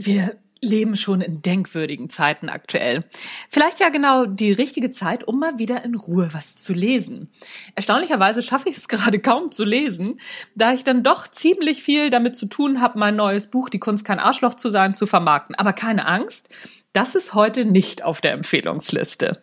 Wir leben schon in denkwürdigen Zeiten aktuell. Vielleicht ja genau die richtige Zeit, um mal wieder in Ruhe was zu lesen. Erstaunlicherweise schaffe ich es gerade kaum zu lesen, da ich dann doch ziemlich viel damit zu tun habe, mein neues Buch Die Kunst kein Arschloch zu sein zu vermarkten. Aber keine Angst, das ist heute nicht auf der Empfehlungsliste.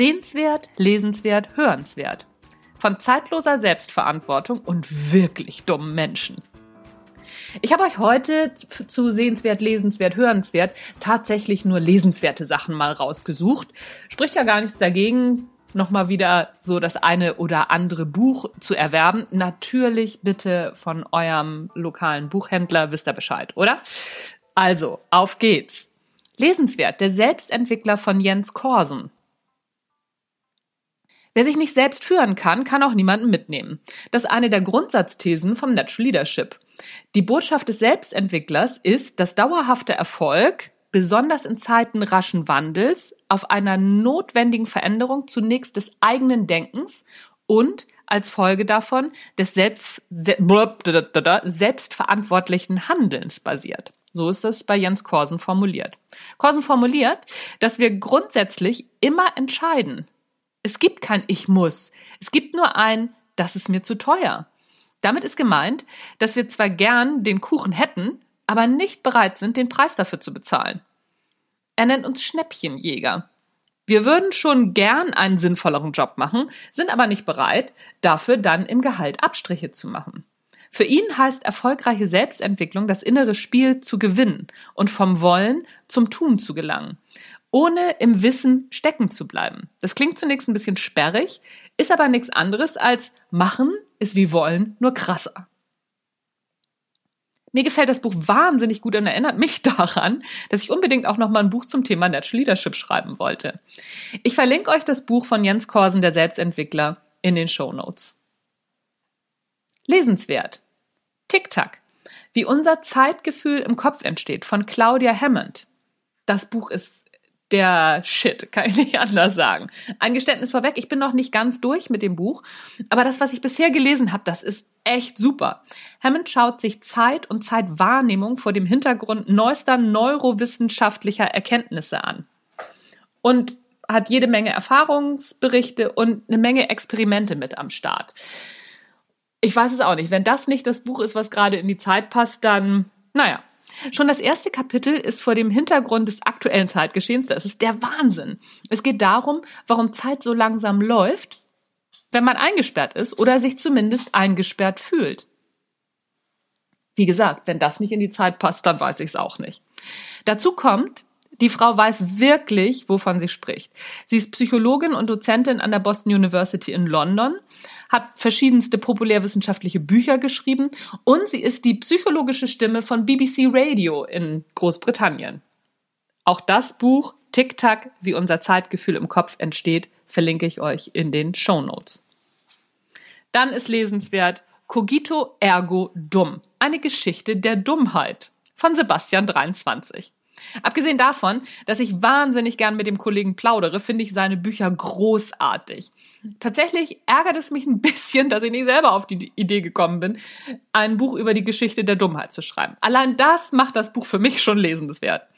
Sehenswert, lesenswert, hörenswert. Von zeitloser Selbstverantwortung und wirklich dummen Menschen. Ich habe euch heute zu sehenswert, lesenswert, hörenswert tatsächlich nur lesenswerte Sachen mal rausgesucht. Spricht ja gar nichts dagegen, nochmal wieder so das eine oder andere Buch zu erwerben. Natürlich bitte von eurem lokalen Buchhändler, wisst ihr Bescheid, oder? Also, auf geht's. Lesenswert, der Selbstentwickler von Jens Korsen. Wer sich nicht selbst führen kann, kann auch niemanden mitnehmen. Das ist eine der Grundsatzthesen vom Natural Leadership. Die Botschaft des Selbstentwicklers ist, dass dauerhafter Erfolg, besonders in Zeiten raschen Wandels, auf einer notwendigen Veränderung zunächst des eigenen Denkens und als Folge davon des selbst, selbstverantwortlichen Handelns basiert. So ist es bei Jens Korsen formuliert. Korsen formuliert, dass wir grundsätzlich immer entscheiden, es gibt kein Ich muss. Es gibt nur ein, das ist mir zu teuer. Damit ist gemeint, dass wir zwar gern den Kuchen hätten, aber nicht bereit sind, den Preis dafür zu bezahlen. Er nennt uns Schnäppchenjäger. Wir würden schon gern einen sinnvolleren Job machen, sind aber nicht bereit, dafür dann im Gehalt Abstriche zu machen. Für ihn heißt erfolgreiche Selbstentwicklung das innere Spiel zu gewinnen und vom Wollen zum Tun zu gelangen ohne im Wissen stecken zu bleiben. Das klingt zunächst ein bisschen sperrig, ist aber nichts anderes als machen ist wie wollen, nur krasser. Mir gefällt das Buch wahnsinnig gut und erinnert mich daran, dass ich unbedingt auch noch mal ein Buch zum Thema Natural Leadership schreiben wollte. Ich verlinke euch das Buch von Jens Korsen, der Selbstentwickler, in den Show Notes. Lesenswert. Tic-Tac. Wie unser Zeitgefühl im Kopf entsteht von Claudia Hammond. Das Buch ist der Shit, kann ich nicht anders sagen. Ein Geständnis vorweg, ich bin noch nicht ganz durch mit dem Buch, aber das, was ich bisher gelesen habe, das ist echt super. Hammond schaut sich Zeit und Zeitwahrnehmung vor dem Hintergrund neuester neurowissenschaftlicher Erkenntnisse an. Und hat jede Menge Erfahrungsberichte und eine Menge Experimente mit am Start. Ich weiß es auch nicht. Wenn das nicht das Buch ist, was gerade in die Zeit passt, dann, naja, Schon das erste Kapitel ist vor dem Hintergrund des aktuellen Zeitgeschehens, das ist der Wahnsinn. Es geht darum, warum Zeit so langsam läuft, wenn man eingesperrt ist oder sich zumindest eingesperrt fühlt. Wie gesagt, wenn das nicht in die Zeit passt, dann weiß ich es auch nicht. Dazu kommt, die Frau weiß wirklich, wovon sie spricht. Sie ist Psychologin und Dozentin an der Boston University in London, hat verschiedenste populärwissenschaftliche Bücher geschrieben und sie ist die psychologische Stimme von BBC Radio in Großbritannien. Auch das Buch Tic-Tac, wie unser Zeitgefühl im Kopf entsteht, verlinke ich euch in den Show Notes. Dann ist lesenswert Cogito ergo dumm. Eine Geschichte der Dummheit von Sebastian 23. Abgesehen davon, dass ich wahnsinnig gern mit dem Kollegen plaudere, finde ich seine Bücher großartig. Tatsächlich ärgert es mich ein bisschen, dass ich nicht selber auf die Idee gekommen bin, ein Buch über die Geschichte der Dummheit zu schreiben. Allein das macht das Buch für mich schon lesenswert.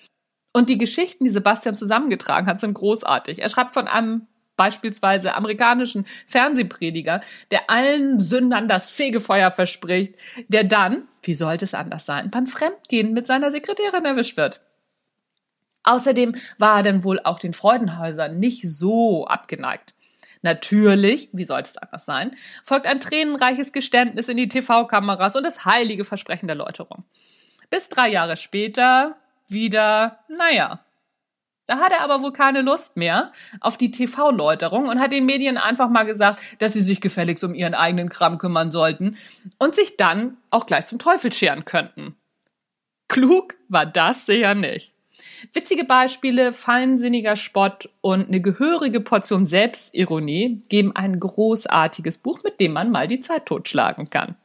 Und die Geschichten, die Sebastian zusammengetragen hat, sind großartig. Er schreibt von einem beispielsweise amerikanischen Fernsehprediger, der allen Sündern das Fegefeuer verspricht, der dann, wie sollte es anders sein, beim Fremdgehen mit seiner Sekretärin erwischt wird. Außerdem war er dann wohl auch den Freudenhäusern nicht so abgeneigt. Natürlich, wie sollte es anders sein, folgt ein tränenreiches Geständnis in die TV-Kameras und das heilige Versprechen der Läuterung. Bis drei Jahre später wieder, naja. Da hat er aber wohl keine Lust mehr auf die TV-Läuterung und hat den Medien einfach mal gesagt, dass sie sich gefälligst um ihren eigenen Kram kümmern sollten und sich dann auch gleich zum Teufel scheren könnten. Klug war das sicher nicht. Witzige Beispiele, feinsinniger Spott und eine gehörige Portion Selbstironie geben ein großartiges Buch, mit dem man mal die Zeit totschlagen kann.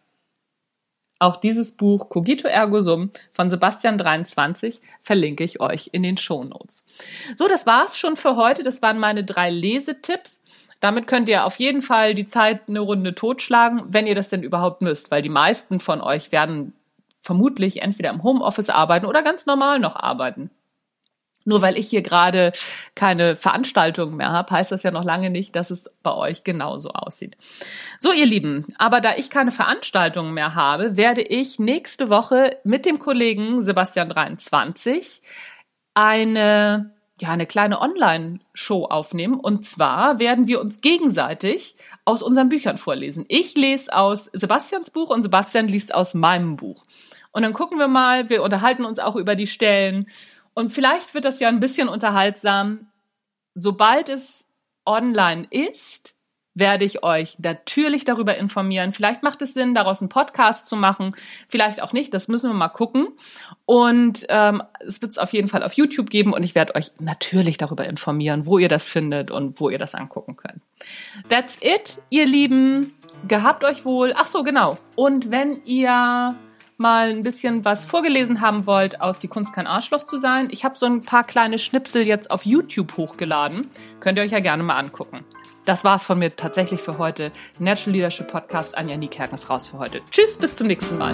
Auch dieses Buch Cogito Ergo Sum von Sebastian 23 verlinke ich euch in den Shownotes. So, das war's schon für heute. Das waren meine drei Lesetipps. Damit könnt ihr auf jeden Fall die Zeit eine Runde totschlagen, wenn ihr das denn überhaupt müsst, weil die meisten von euch werden vermutlich entweder im Homeoffice arbeiten oder ganz normal noch arbeiten. Nur weil ich hier gerade keine Veranstaltungen mehr habe, heißt das ja noch lange nicht, dass es bei euch genauso aussieht. So, ihr Lieben, aber da ich keine Veranstaltungen mehr habe, werde ich nächste Woche mit dem Kollegen Sebastian 23 eine ja, eine kleine Online-Show aufnehmen. Und zwar werden wir uns gegenseitig aus unseren Büchern vorlesen. Ich lese aus Sebastians Buch und Sebastian liest aus meinem Buch. Und dann gucken wir mal, wir unterhalten uns auch über die Stellen und vielleicht wird das ja ein bisschen unterhaltsam. Sobald es online ist, werde ich euch natürlich darüber informieren. Vielleicht macht es Sinn, daraus einen Podcast zu machen, vielleicht auch nicht, das müssen wir mal gucken. Und ähm, es wird es auf jeden Fall auf YouTube geben und ich werde euch natürlich darüber informieren, wo ihr das findet und wo ihr das angucken könnt. That's it, ihr Lieben. Gehabt euch wohl. Ach so, genau. Und wenn ihr mal ein bisschen was vorgelesen haben wollt aus Die Kunst kein Arschloch zu sein, ich habe so ein paar kleine Schnipsel jetzt auf YouTube hochgeladen. Könnt ihr euch ja gerne mal angucken. Das war's von mir tatsächlich für heute. Natural Leadership Podcast. Anja Niekerken ist raus für heute. Tschüss, bis zum nächsten Mal.